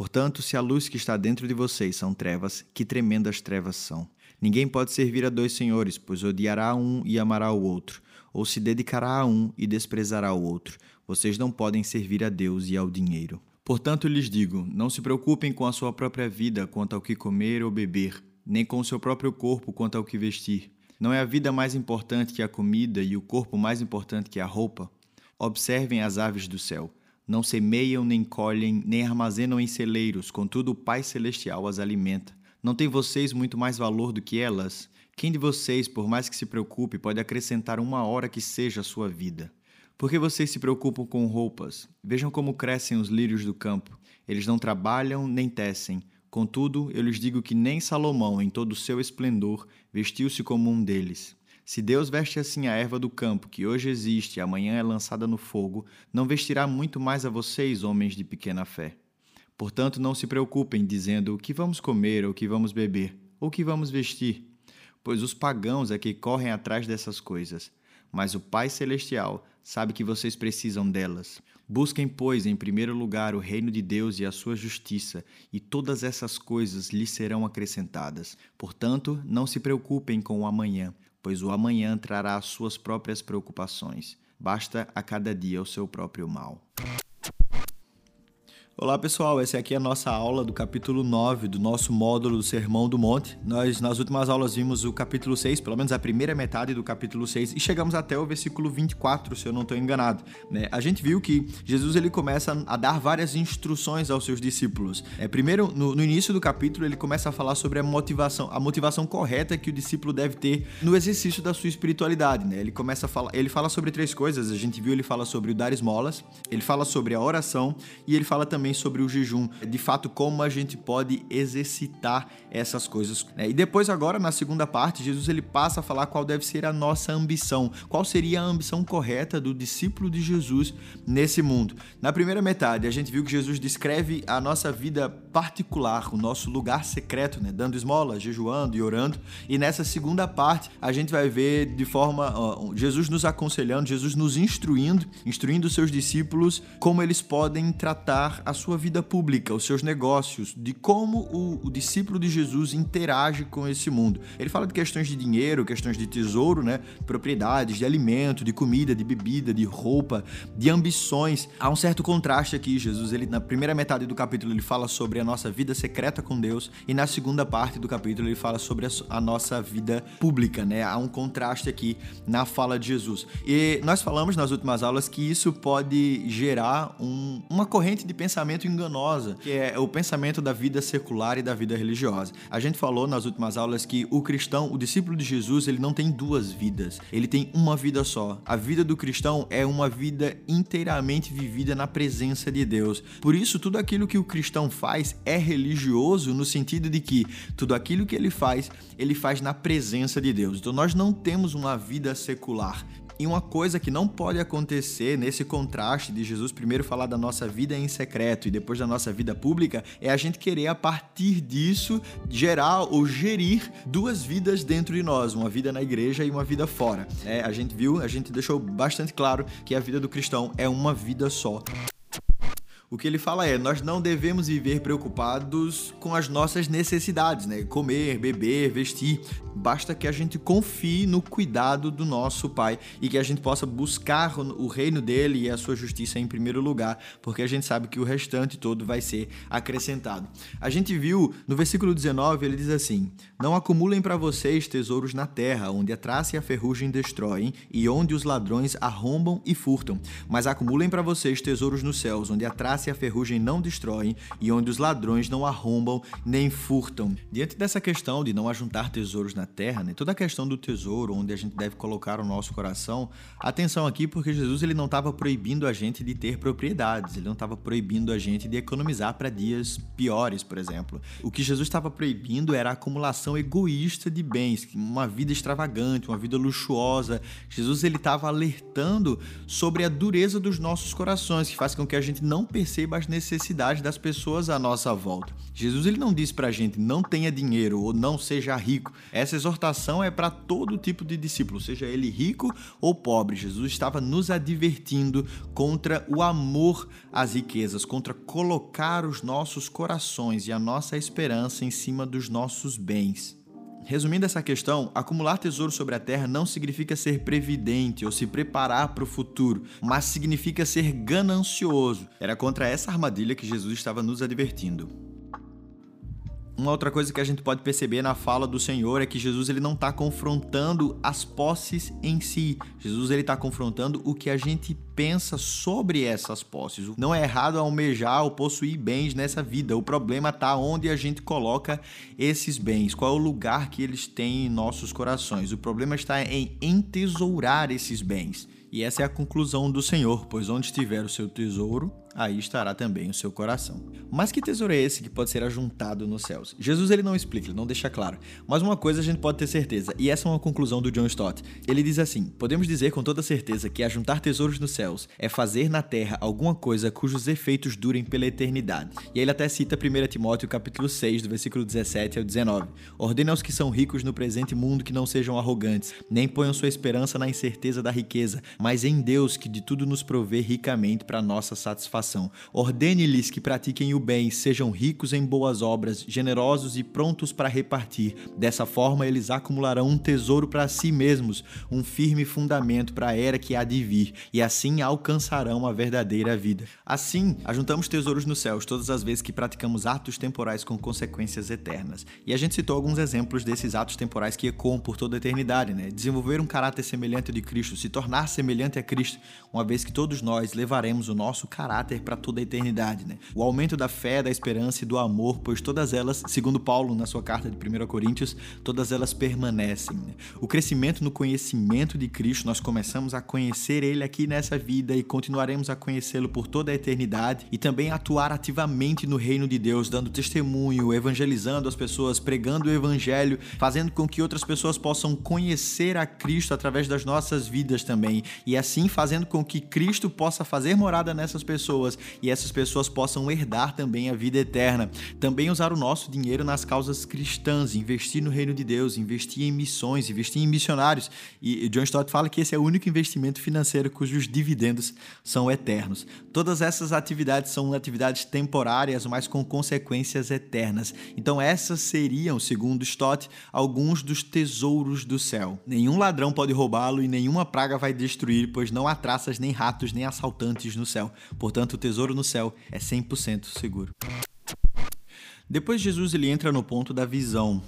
Portanto, se a luz que está dentro de vocês são trevas, que tremendas trevas são. Ninguém pode servir a dois senhores, pois odiará um e amará o outro, ou se dedicará a um e desprezará o outro. Vocês não podem servir a Deus e ao dinheiro. Portanto, lhes digo: não se preocupem com a sua própria vida quanto ao que comer ou beber, nem com o seu próprio corpo quanto ao que vestir. Não é a vida mais importante que a comida e o corpo mais importante que a roupa? Observem as aves do céu não semeiam, nem colhem, nem armazenam em celeiros, contudo o Pai Celestial as alimenta. Não tem vocês muito mais valor do que elas? Quem de vocês, por mais que se preocupe, pode acrescentar uma hora que seja a sua vida? Por que vocês se preocupam com roupas? Vejam como crescem os lírios do campo. Eles não trabalham nem tecem. Contudo, eu lhes digo que nem Salomão, em todo o seu esplendor, vestiu-se como um deles. Se Deus veste assim a erva do campo, que hoje existe e amanhã é lançada no fogo, não vestirá muito mais a vocês, homens de pequena fé. Portanto, não se preocupem, dizendo o que vamos comer, ou o que vamos beber, ou o que vamos vestir, pois os pagãos é que correm atrás dessas coisas. Mas o Pai Celestial sabe que vocês precisam delas. Busquem, pois, em primeiro lugar o reino de Deus e a sua justiça, e todas essas coisas lhes serão acrescentadas. Portanto, não se preocupem com o amanhã pois o amanhã trará as suas próprias preocupações. Basta a cada dia o seu próprio mal. Olá pessoal, essa aqui é a nossa aula do capítulo 9 do nosso módulo do Sermão do Monte. Nós nas últimas aulas vimos o capítulo 6, pelo menos a primeira metade do capítulo 6, e chegamos até o versículo 24, se eu não estou enganado. Né? A gente viu que Jesus ele começa a dar várias instruções aos seus discípulos. É, primeiro, no, no início do capítulo, ele começa a falar sobre a motivação, a motivação correta que o discípulo deve ter no exercício da sua espiritualidade. Né? Ele começa a falar, ele fala sobre três coisas. A gente viu ele fala sobre o dar esmolas, ele fala sobre a oração e ele fala também também sobre o jejum, de fato como a gente pode exercitar essas coisas. Né? E depois agora na segunda parte, Jesus ele passa a falar qual deve ser a nossa ambição, qual seria a ambição correta do discípulo de Jesus nesse mundo. Na primeira metade, a gente viu que Jesus descreve a nossa vida particular, o nosso lugar secreto, né? dando esmola, jejuando e orando. E nessa segunda parte, a gente vai ver de forma ó, Jesus nos aconselhando, Jesus nos instruindo, instruindo seus discípulos como eles podem tratar a sua vida pública, os seus negócios, de como o, o, discípulo de Jesus interage com esse mundo. Ele fala de questões de dinheiro, questões de tesouro, né? propriedades, de alimento, de comida, de bebida, de roupa, de ambições. Há um certo contraste aqui, Jesus. Ele na primeira metade do capítulo ele fala sobre a nossa vida secreta com Deus e na segunda parte do capítulo ele fala sobre a, a nossa vida pública, né? Há um contraste aqui na fala de Jesus. E nós falamos nas últimas aulas que isso pode gerar um, uma corrente de pensamento pensamento enganosa, que é o pensamento da vida secular e da vida religiosa. A gente falou nas últimas aulas que o cristão, o discípulo de Jesus, ele não tem duas vidas, ele tem uma vida só. A vida do cristão é uma vida inteiramente vivida na presença de Deus. Por isso, tudo aquilo que o cristão faz é religioso no sentido de que tudo aquilo que ele faz, ele faz na presença de Deus. Então, nós não temos uma vida secular. E uma coisa que não pode acontecer nesse contraste de Jesus primeiro falar da nossa vida em secreto e depois da nossa vida pública é a gente querer a partir disso gerar ou gerir duas vidas dentro de nós, uma vida na igreja e uma vida fora. É, a gente viu, a gente deixou bastante claro que a vida do cristão é uma vida só. O que ele fala é: nós não devemos viver preocupados com as nossas necessidades, né? Comer, beber, vestir. Basta que a gente confie no cuidado do nosso Pai e que a gente possa buscar o reino dele e a sua justiça em primeiro lugar, porque a gente sabe que o restante todo vai ser acrescentado. A gente viu no versículo 19, ele diz assim: Não acumulem para vocês tesouros na terra, onde a traça e a ferrugem destroem e onde os ladrões arrombam e furtam, mas acumulem para vocês tesouros nos céus, onde a traça traça e a ferrugem não destroem, e onde os ladrões não arrombam nem furtam. Diante dessa questão de não ajuntar tesouros na terra, né, toda a questão do tesouro, onde a gente deve colocar o nosso coração, atenção aqui porque Jesus ele não estava proibindo a gente de ter propriedades, ele não estava proibindo a gente de economizar para dias piores, por exemplo. O que Jesus estava proibindo era a acumulação egoísta de bens, uma vida extravagante, uma vida luxuosa. Jesus ele estava alertando sobre a dureza dos nossos corações, que faz com que a gente não perceba as necessidades das pessoas à nossa volta. Jesus ele não disse para a gente não tenha dinheiro ou não seja rico. Essa exortação é para todo tipo de discípulo, seja ele rico ou pobre. Jesus estava nos advertindo contra o amor às riquezas, contra colocar os nossos corações e a nossa esperança em cima dos nossos bens. Resumindo essa questão, acumular tesouro sobre a terra não significa ser previdente ou se preparar para o futuro, mas significa ser ganancioso. Era contra essa armadilha que Jesus estava nos advertindo. Uma outra coisa que a gente pode perceber na fala do Senhor é que Jesus ele não está confrontando as posses em si. Jesus ele está confrontando o que a gente pensa sobre essas posses. Não é errado almejar ou possuir bens nessa vida. O problema está onde a gente coloca esses bens. Qual é o lugar que eles têm em nossos corações? O problema está em entesourar esses bens. E essa é a conclusão do Senhor, pois onde estiver o seu tesouro, aí estará também o seu coração. Mas que tesouro é esse que pode ser ajuntado nos céus? Jesus ele não explica, ele não deixa claro. Mas uma coisa a gente pode ter certeza, e essa é uma conclusão do John Stott. Ele diz assim: Podemos dizer com toda certeza que ajuntar tesouros nos céus é fazer na terra alguma coisa cujos efeitos durem pela eternidade. E aí ele até cita 1 Timóteo capítulo 6, do versículo 17 ao 19. Ordena aos que são ricos no presente mundo que não sejam arrogantes, nem ponham sua esperança na incerteza da riqueza, mas em Deus que de tudo nos provê ricamente para nossa satisfação salvação. Ordene-lhes que pratiquem o bem, sejam ricos em boas obras, generosos e prontos para repartir. Dessa forma, eles acumularão um tesouro para si mesmos, um firme fundamento para a era que há de vir, e assim alcançarão a verdadeira vida. Assim, ajuntamos tesouros nos céus todas as vezes que praticamos atos temporais com consequências eternas. E a gente citou alguns exemplos desses atos temporais que ecoam por toda a eternidade, né? Desenvolver um caráter semelhante de Cristo, se tornar semelhante a Cristo, uma vez que todos nós levaremos o nosso caráter caráter para toda a eternidade. Né? O aumento da fé, da esperança e do amor, pois todas elas, segundo Paulo na sua carta de 1 Coríntios, todas elas permanecem. Né? O crescimento no conhecimento de Cristo, nós começamos a conhecer Ele aqui nessa vida e continuaremos a conhecê-lo por toda a eternidade e também atuar ativamente no reino de Deus, dando testemunho, evangelizando as pessoas, pregando o evangelho, fazendo com que outras pessoas possam conhecer a Cristo através das nossas vidas também e assim fazendo com que Cristo possa fazer morada nessas pessoas pessoas e essas pessoas possam herdar também a vida eterna. Também usar o nosso dinheiro nas causas cristãs, investir no reino de Deus, investir em missões, investir em missionários. E John Stott fala que esse é o único investimento financeiro cujos dividendos são eternos. Todas essas atividades são atividades temporárias, mas com consequências eternas. Então, essas seriam, segundo Stott, alguns dos tesouros do céu. Nenhum ladrão pode roubá-lo e nenhuma praga vai destruir, pois não há traças, nem ratos, nem assaltantes no céu. Portanto, Portanto, o tesouro no céu é 100% seguro. Depois Jesus ele entra no ponto da visão,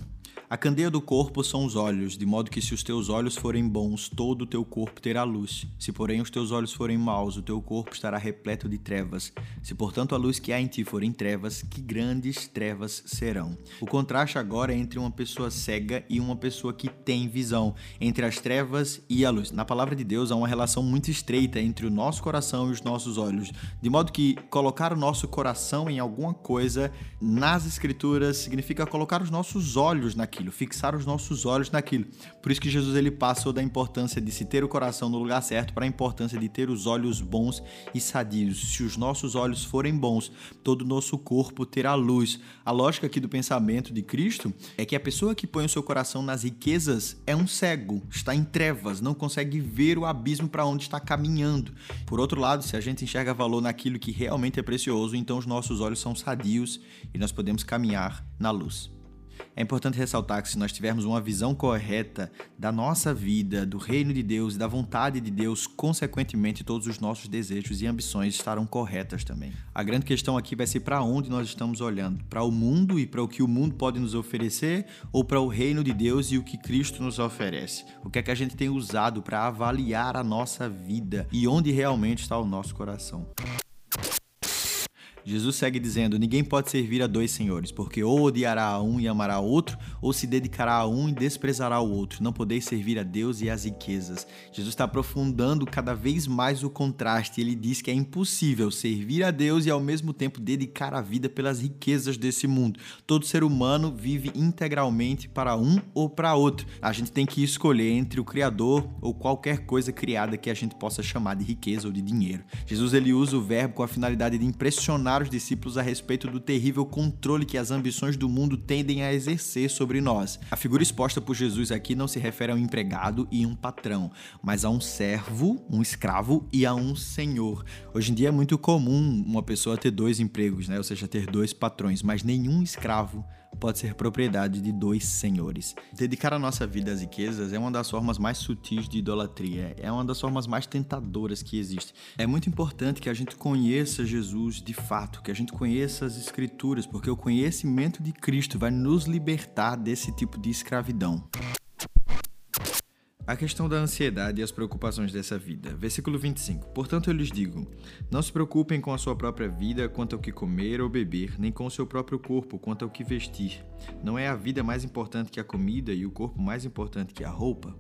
a candeia do corpo são os olhos, de modo que se os teus olhos forem bons, todo o teu corpo terá luz. Se, porém, os teus olhos forem maus, o teu corpo estará repleto de trevas. Se, portanto, a luz que há em ti forem trevas, que grandes trevas serão. O contraste agora é entre uma pessoa cega e uma pessoa que tem visão, entre as trevas e a luz. Na palavra de Deus há uma relação muito estreita entre o nosso coração e os nossos olhos, de modo que colocar o nosso coração em alguma coisa nas escrituras significa colocar os nossos olhos naquilo naquilo, fixar os nossos olhos naquilo. Por isso que Jesus ele passou da importância de se ter o coração no lugar certo para a importância de ter os olhos bons e sadios. Se os nossos olhos forem bons, todo o nosso corpo terá luz. A lógica aqui do pensamento de Cristo é que a pessoa que põe o seu coração nas riquezas é um cego, está em trevas, não consegue ver o abismo para onde está caminhando. Por outro lado, se a gente enxerga valor naquilo que realmente é precioso, então os nossos olhos são sadios e nós podemos caminhar na luz. É importante ressaltar que se nós tivermos uma visão correta da nossa vida, do reino de Deus e da vontade de Deus, consequentemente todos os nossos desejos e ambições estarão corretas também. A grande questão aqui vai ser para onde nós estamos olhando: para o mundo e para o que o mundo pode nos oferecer ou para o reino de Deus e o que Cristo nos oferece? O que é que a gente tem usado para avaliar a nossa vida e onde realmente está o nosso coração? Jesus segue dizendo: Ninguém pode servir a dois senhores, porque ou odiará a um e amará o outro, ou se dedicará a um e desprezará o outro. Não podeis servir a Deus e às riquezas. Jesus está aprofundando cada vez mais o contraste. Ele diz que é impossível servir a Deus e ao mesmo tempo dedicar a vida pelas riquezas desse mundo. Todo ser humano vive integralmente para um ou para outro. A gente tem que escolher entre o Criador ou qualquer coisa criada que a gente possa chamar de riqueza ou de dinheiro. Jesus ele usa o verbo com a finalidade de impressionar os discípulos a respeito do terrível controle que as ambições do mundo tendem a exercer sobre nós. A figura exposta por Jesus aqui não se refere a um empregado e um patrão, mas a um servo, um escravo e a um senhor. Hoje em dia é muito comum uma pessoa ter dois empregos, né? ou seja, ter dois patrões, mas nenhum escravo pode ser propriedade de dois senhores. Dedicar a nossa vida às riquezas é uma das formas mais sutis de idolatria, é uma das formas mais tentadoras que existe. É muito importante que a gente conheça Jesus de fato, que a gente conheça as Escrituras, porque o conhecimento de Cristo vai nos libertar desse tipo de escravidão. A questão da ansiedade e as preocupações dessa vida. Versículo 25. Portanto, eu lhes digo: Não se preocupem com a sua própria vida quanto ao que comer ou beber, nem com o seu próprio corpo quanto ao que vestir. Não é a vida mais importante que a comida e o corpo mais importante que a roupa?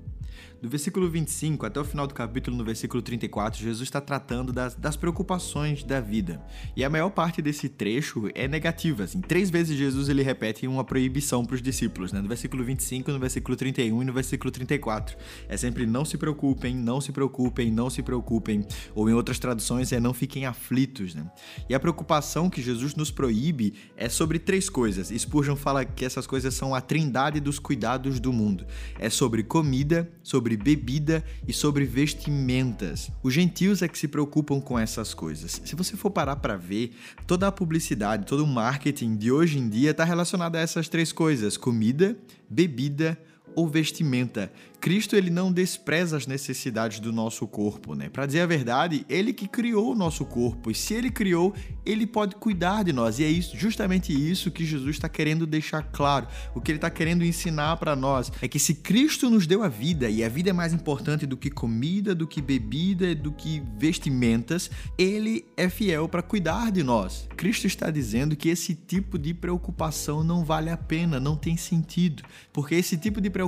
Do versículo 25 até o final do capítulo, no versículo 34, Jesus está tratando das, das preocupações da vida. E a maior parte desse trecho é negativa. Assim. Três vezes Jesus ele repete uma proibição para os discípulos, né? no versículo 25, no versículo 31 e no versículo 34. É sempre não se preocupem, não se preocupem, não se preocupem. Ou em outras traduções é não fiquem aflitos. Né? E a preocupação que Jesus nos proíbe é sobre três coisas. Spurgeon fala que essas coisas são a trindade dos cuidados do mundo. É sobre comida, sobre bebida e sobre vestimentas. Os gentios é que se preocupam com essas coisas. Se você for parar para ver, toda a publicidade, todo o marketing de hoje em dia está relacionado a essas três coisas: comida, bebida ou vestimenta. Cristo ele não despreza as necessidades do nosso corpo, né? Para dizer a verdade, ele que criou o nosso corpo e se ele criou, ele pode cuidar de nós. E é isso, justamente isso que Jesus está querendo deixar claro. O que ele está querendo ensinar para nós é que se Cristo nos deu a vida e a vida é mais importante do que comida, do que bebida, do que vestimentas, ele é fiel para cuidar de nós. Cristo está dizendo que esse tipo de preocupação não vale a pena, não tem sentido, porque esse tipo de preocupação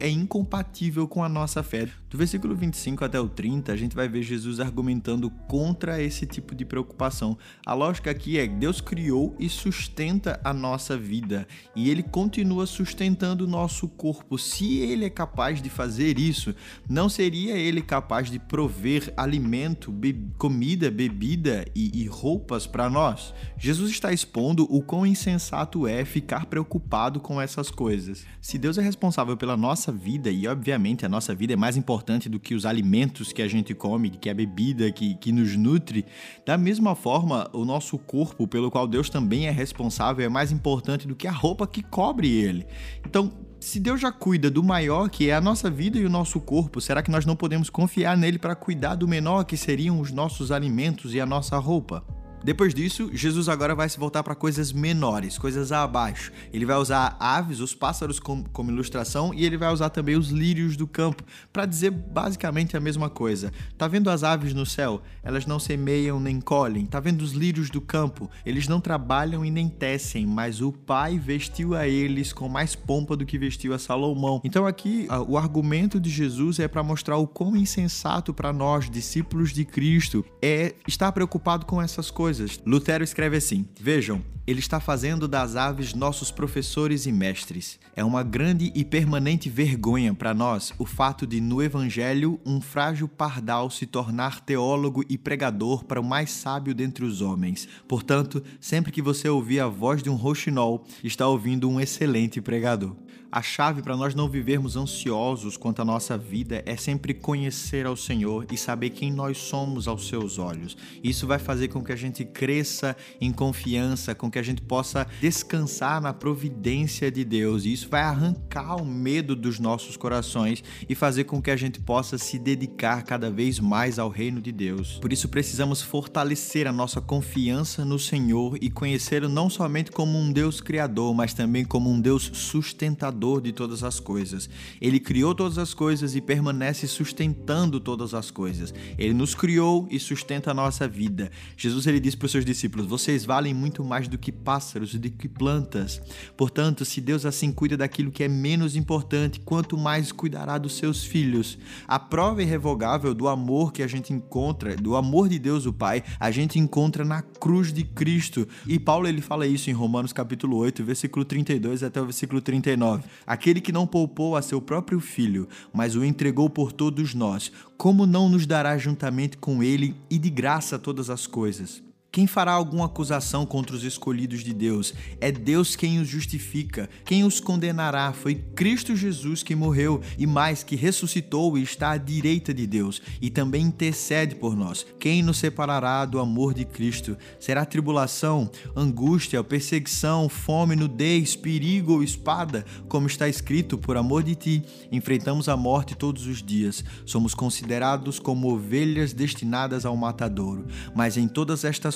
é incompatível compatível com a nossa fé. Do versículo 25 até o 30, a gente vai ver Jesus argumentando contra esse tipo de preocupação. A lógica aqui é que Deus criou e sustenta a nossa vida e ele continua sustentando o nosso corpo. Se ele é capaz de fazer isso, não seria ele capaz de prover alimento, be comida, bebida e, e roupas para nós? Jesus está expondo o quão insensato é ficar preocupado com essas coisas. Se Deus é responsável pela nossa vida e obviamente a nossa vida é mais importante do que os alimentos que a gente come, que a bebida que, que nos nutre. Da mesma forma, o nosso corpo, pelo qual Deus também é responsável, é mais importante do que a roupa que cobre ele. Então, se Deus já cuida do maior, que é a nossa vida e o nosso corpo, será que nós não podemos confiar nele para cuidar do menor, que seriam os nossos alimentos e a nossa roupa? Depois disso, Jesus agora vai se voltar para coisas menores, coisas abaixo. Ele vai usar aves, os pássaros como, como ilustração e ele vai usar também os lírios do campo para dizer basicamente a mesma coisa. Tá vendo as aves no céu? Elas não semeiam nem colhem. Tá vendo os lírios do campo? Eles não trabalham e nem tecem, mas o Pai vestiu a eles com mais pompa do que vestiu a Salomão. Então aqui o argumento de Jesus é para mostrar o quão insensato para nós, discípulos de Cristo, é estar preocupado com essas coisas coisas. Lutero escreve assim: Vejam, ele está fazendo das aves nossos professores e mestres. É uma grande e permanente vergonha para nós o fato de, no Evangelho, um frágil pardal se tornar teólogo e pregador para o mais sábio dentre os homens. Portanto, sempre que você ouvir a voz de um roxinol, está ouvindo um excelente pregador. A chave para nós não vivermos ansiosos quanto à nossa vida é sempre conhecer ao Senhor e saber quem nós somos aos seus olhos. Isso vai fazer com que a gente cresça em confiança, com que que a gente possa descansar na providência de Deus. E isso vai arrancar o medo dos nossos corações e fazer com que a gente possa se dedicar cada vez mais ao reino de Deus. Por isso precisamos fortalecer a nossa confiança no Senhor e conhecê-lo não somente como um Deus criador, mas também como um Deus sustentador de todas as coisas. Ele criou todas as coisas e permanece sustentando todas as coisas. Ele nos criou e sustenta a nossa vida. Jesus ele disse para os seus discípulos: "Vocês valem muito mais do que pássaros e do que plantas. Portanto, se Deus assim cuida daquilo que é menos importante, quanto mais cuidará dos seus filhos." A prova irrevogável do amor que a gente encontra, do amor de Deus o Pai, a gente encontra na cruz de Cristo. E Paulo ele fala isso em Romanos capítulo 8, versículo 32 até o versículo 39. Aquele que não poupou a seu próprio filho, mas o entregou por todos nós, como não nos dará juntamente com ele e de graça todas as coisas? Quem fará alguma acusação contra os escolhidos de Deus? É Deus quem os justifica. Quem os condenará? Foi Cristo Jesus que morreu e mais que ressuscitou e está à direita de Deus e também intercede por nós. Quem nos separará do amor de Cristo? Será tribulação, angústia, perseguição, fome, nudez, perigo ou espada? Como está escrito, por amor de ti, enfrentamos a morte todos os dias. Somos considerados como ovelhas destinadas ao matadouro. Mas em todas estas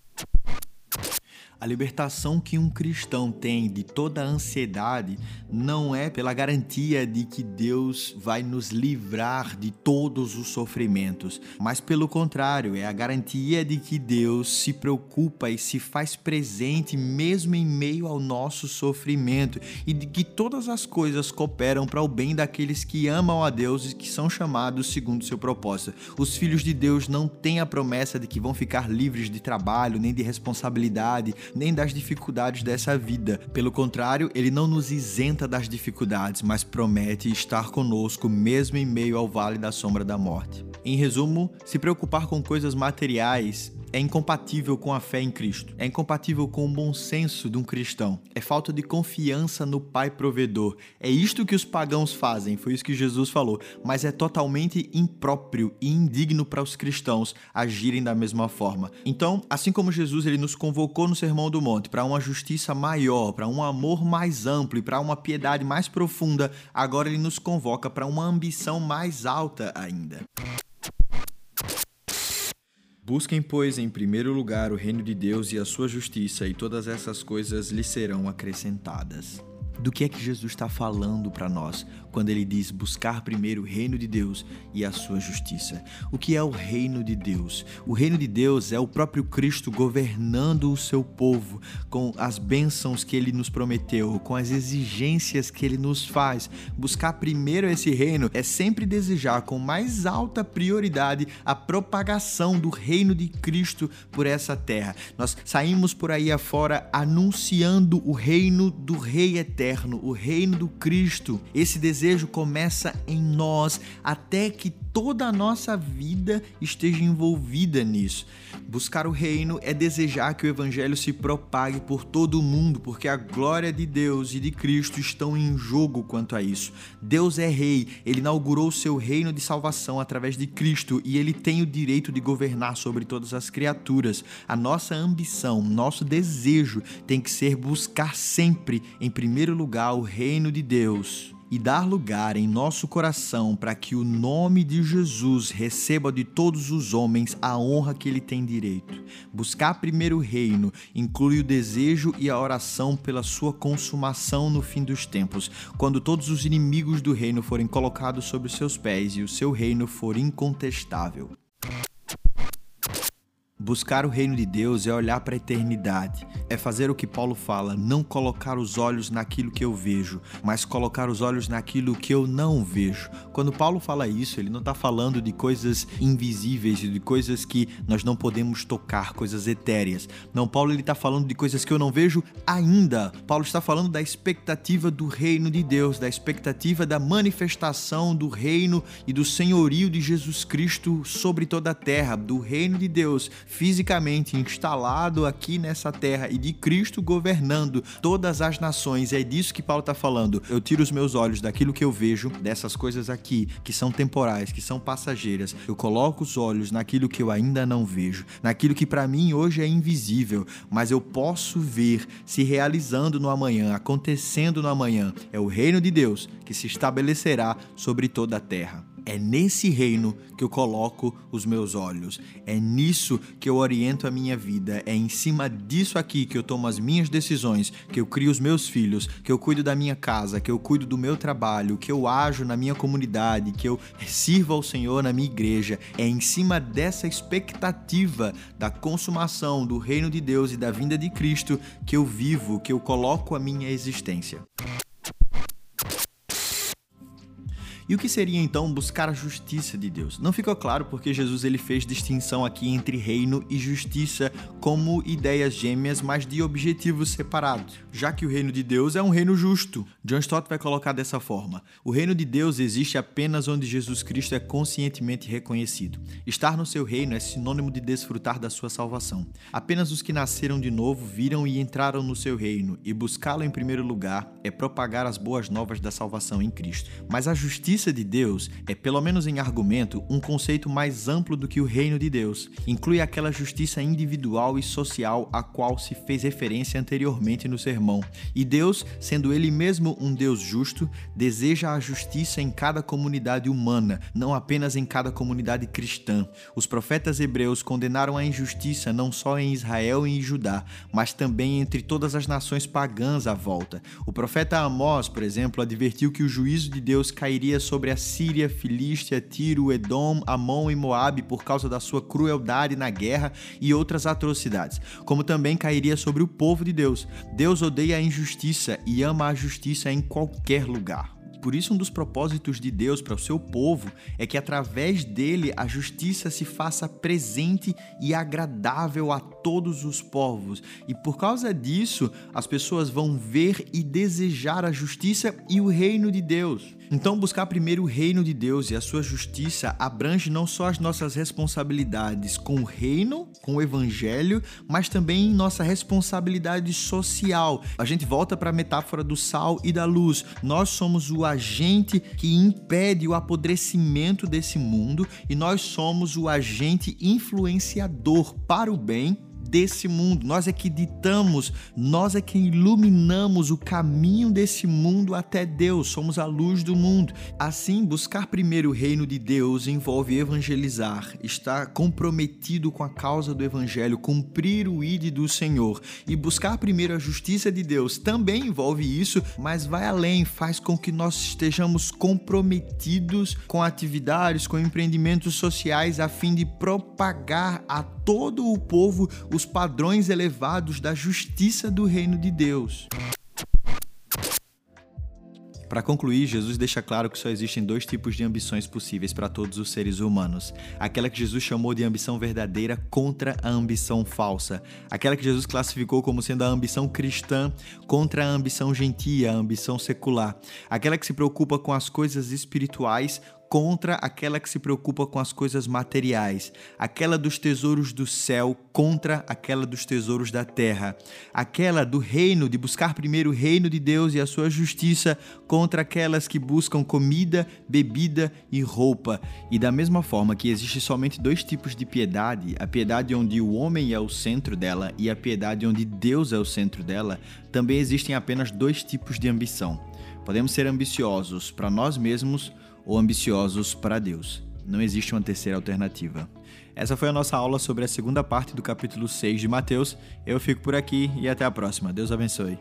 A libertação que um cristão tem de toda a ansiedade não é pela garantia de que Deus vai nos livrar de todos os sofrimentos, mas pelo contrário, é a garantia de que Deus se preocupa e se faz presente mesmo em meio ao nosso sofrimento e de que todas as coisas cooperam para o bem daqueles que amam a Deus e que são chamados segundo seu propósito. Os filhos de Deus não têm a promessa de que vão ficar livres de trabalho nem de responsabilidade nem das dificuldades dessa vida. Pelo contrário, ele não nos isenta das dificuldades, mas promete estar conosco mesmo em meio ao vale da sombra da morte. Em resumo, se preocupar com coisas materiais é incompatível com a fé em Cristo, é incompatível com o bom senso de um cristão, é falta de confiança no Pai provedor. É isto que os pagãos fazem, foi isso que Jesus falou, mas é totalmente impróprio e indigno para os cristãos agirem da mesma forma. Então, assim como Jesus ele nos convocou no Sermão do Monte para uma justiça maior, para um amor mais amplo e para uma piedade mais profunda, agora ele nos convoca para uma ambição mais alta ainda. Busquem, pois, em primeiro lugar o reino de Deus e a sua justiça, e todas essas coisas lhe serão acrescentadas do que é que Jesus está falando para nós quando ele diz buscar primeiro o reino de Deus e a sua justiça. O que é o reino de Deus? O reino de Deus é o próprio Cristo governando o seu povo com as bênçãos que ele nos prometeu, com as exigências que ele nos faz. Buscar primeiro esse reino é sempre desejar com mais alta prioridade a propagação do reino de Cristo por essa terra. Nós saímos por aí afora anunciando o reino do Rei eterno o reino do Cristo. Esse desejo começa em nós até que toda a nossa vida esteja envolvida nisso. Buscar o reino é desejar que o evangelho se propague por todo o mundo, porque a glória de Deus e de Cristo estão em jogo quanto a isso. Deus é rei, ele inaugurou o seu reino de salvação através de Cristo e ele tem o direito de governar sobre todas as criaturas. A nossa ambição, nosso desejo tem que ser buscar sempre em primeiro lugar o reino de Deus e dar lugar em nosso coração para que o nome de Jesus receba de todos os homens a honra que ele tem direito. Buscar primeiro o reino inclui o desejo e a oração pela sua consumação no fim dos tempos, quando todos os inimigos do reino forem colocados sobre seus pés e o seu reino for incontestável. Buscar o reino de Deus é olhar para a eternidade, é fazer o que Paulo fala, não colocar os olhos naquilo que eu vejo, mas colocar os olhos naquilo que eu não vejo. Quando Paulo fala isso, ele não está falando de coisas invisíveis, de coisas que nós não podemos tocar, coisas etéreas. Não, Paulo ele está falando de coisas que eu não vejo ainda. Paulo está falando da expectativa do reino de Deus, da expectativa da manifestação do reino e do senhorio de Jesus Cristo sobre toda a terra, do reino de Deus fisicamente instalado aqui nessa terra e de Cristo governando todas as nações. É disso que Paulo está falando. Eu tiro os meus olhos daquilo que eu vejo, dessas coisas aqui, que são temporais, que são passageiras. Eu coloco os olhos naquilo que eu ainda não vejo, naquilo que para mim hoje é invisível, mas eu posso ver se realizando no amanhã, acontecendo no amanhã. É o reino de Deus que se estabelecerá sobre toda a terra. É nesse reino que eu coloco os meus olhos. É nisso que eu oriento a minha vida. É em cima disso aqui que eu tomo as minhas decisões, que eu crio os meus filhos, que eu cuido da minha casa, que eu cuido do meu trabalho, que eu ajo na minha comunidade, que eu sirvo ao Senhor na minha igreja. É em cima dessa expectativa da consumação do reino de Deus e da vinda de Cristo que eu vivo, que eu coloco a minha existência. E o que seria então buscar a justiça de Deus? Não ficou claro porque Jesus ele fez distinção aqui entre reino e justiça como ideias gêmeas, mas de objetivos separados, já que o reino de Deus é um reino justo. John Stott vai colocar dessa forma: o reino de Deus existe apenas onde Jesus Cristo é conscientemente reconhecido. Estar no seu reino é sinônimo de desfrutar da sua salvação. Apenas os que nasceram de novo viram e entraram no seu reino, e buscá-lo em primeiro lugar é propagar as boas novas da salvação em Cristo. Mas a justiça justiça de Deus é, pelo menos em argumento, um conceito mais amplo do que o reino de Deus. Inclui aquela justiça individual e social a qual se fez referência anteriormente no sermão. E Deus, sendo Ele mesmo um Deus justo, deseja a justiça em cada comunidade humana, não apenas em cada comunidade cristã. Os profetas hebreus condenaram a injustiça não só em Israel e em Judá, mas também entre todas as nações pagãs à volta. O profeta Amós, por exemplo, advertiu que o juízo de Deus cairia sobre a Síria, Filístia, Tiro, Edom, Amon e Moabe por causa da sua crueldade na guerra e outras atrocidades, como também cairia sobre o povo de Deus. Deus odeia a injustiça e ama a justiça em qualquer lugar. Por isso, um dos propósitos de Deus para o seu povo é que através dele a justiça se faça presente e agradável a todos os povos. E por causa disso, as pessoas vão ver e desejar a justiça e o reino de Deus. Então, buscar primeiro o reino de Deus e a sua justiça abrange não só as nossas responsabilidades com o reino, com o evangelho, mas também nossa responsabilidade social. A gente volta para a metáfora do sal e da luz. Nós somos o agente que impede o apodrecimento desse mundo e nós somos o agente influenciador para o bem desse mundo, nós é que ditamos, nós é que iluminamos o caminho desse mundo até Deus, somos a luz do mundo. Assim, buscar primeiro o reino de Deus envolve evangelizar, estar comprometido com a causa do evangelho, cumprir o ide do Senhor. E buscar primeiro a justiça de Deus também envolve isso, mas vai além, faz com que nós estejamos comprometidos com atividades, com empreendimentos sociais a fim de propagar a todo o povo os padrões elevados da justiça do reino de Deus. Para concluir, Jesus deixa claro que só existem dois tipos de ambições possíveis para todos os seres humanos: aquela que Jesus chamou de ambição verdadeira contra a ambição falsa, aquela que Jesus classificou como sendo a ambição cristã contra a ambição gentia, a ambição secular, aquela que se preocupa com as coisas espirituais contra aquela que se preocupa com as coisas materiais, aquela dos tesouros do céu contra aquela dos tesouros da terra, aquela do reino, de buscar primeiro o reino de Deus e a sua justiça, contra aquelas que buscam comida, bebida e roupa. E da mesma forma que existe somente dois tipos de piedade, a piedade onde o homem é o centro dela e a piedade onde Deus é o centro dela, também existem apenas dois tipos de ambição. Podemos ser ambiciosos para nós mesmos ou ambiciosos para Deus. Não existe uma terceira alternativa. Essa foi a nossa aula sobre a segunda parte do capítulo 6 de Mateus. Eu fico por aqui e até a próxima. Deus abençoe.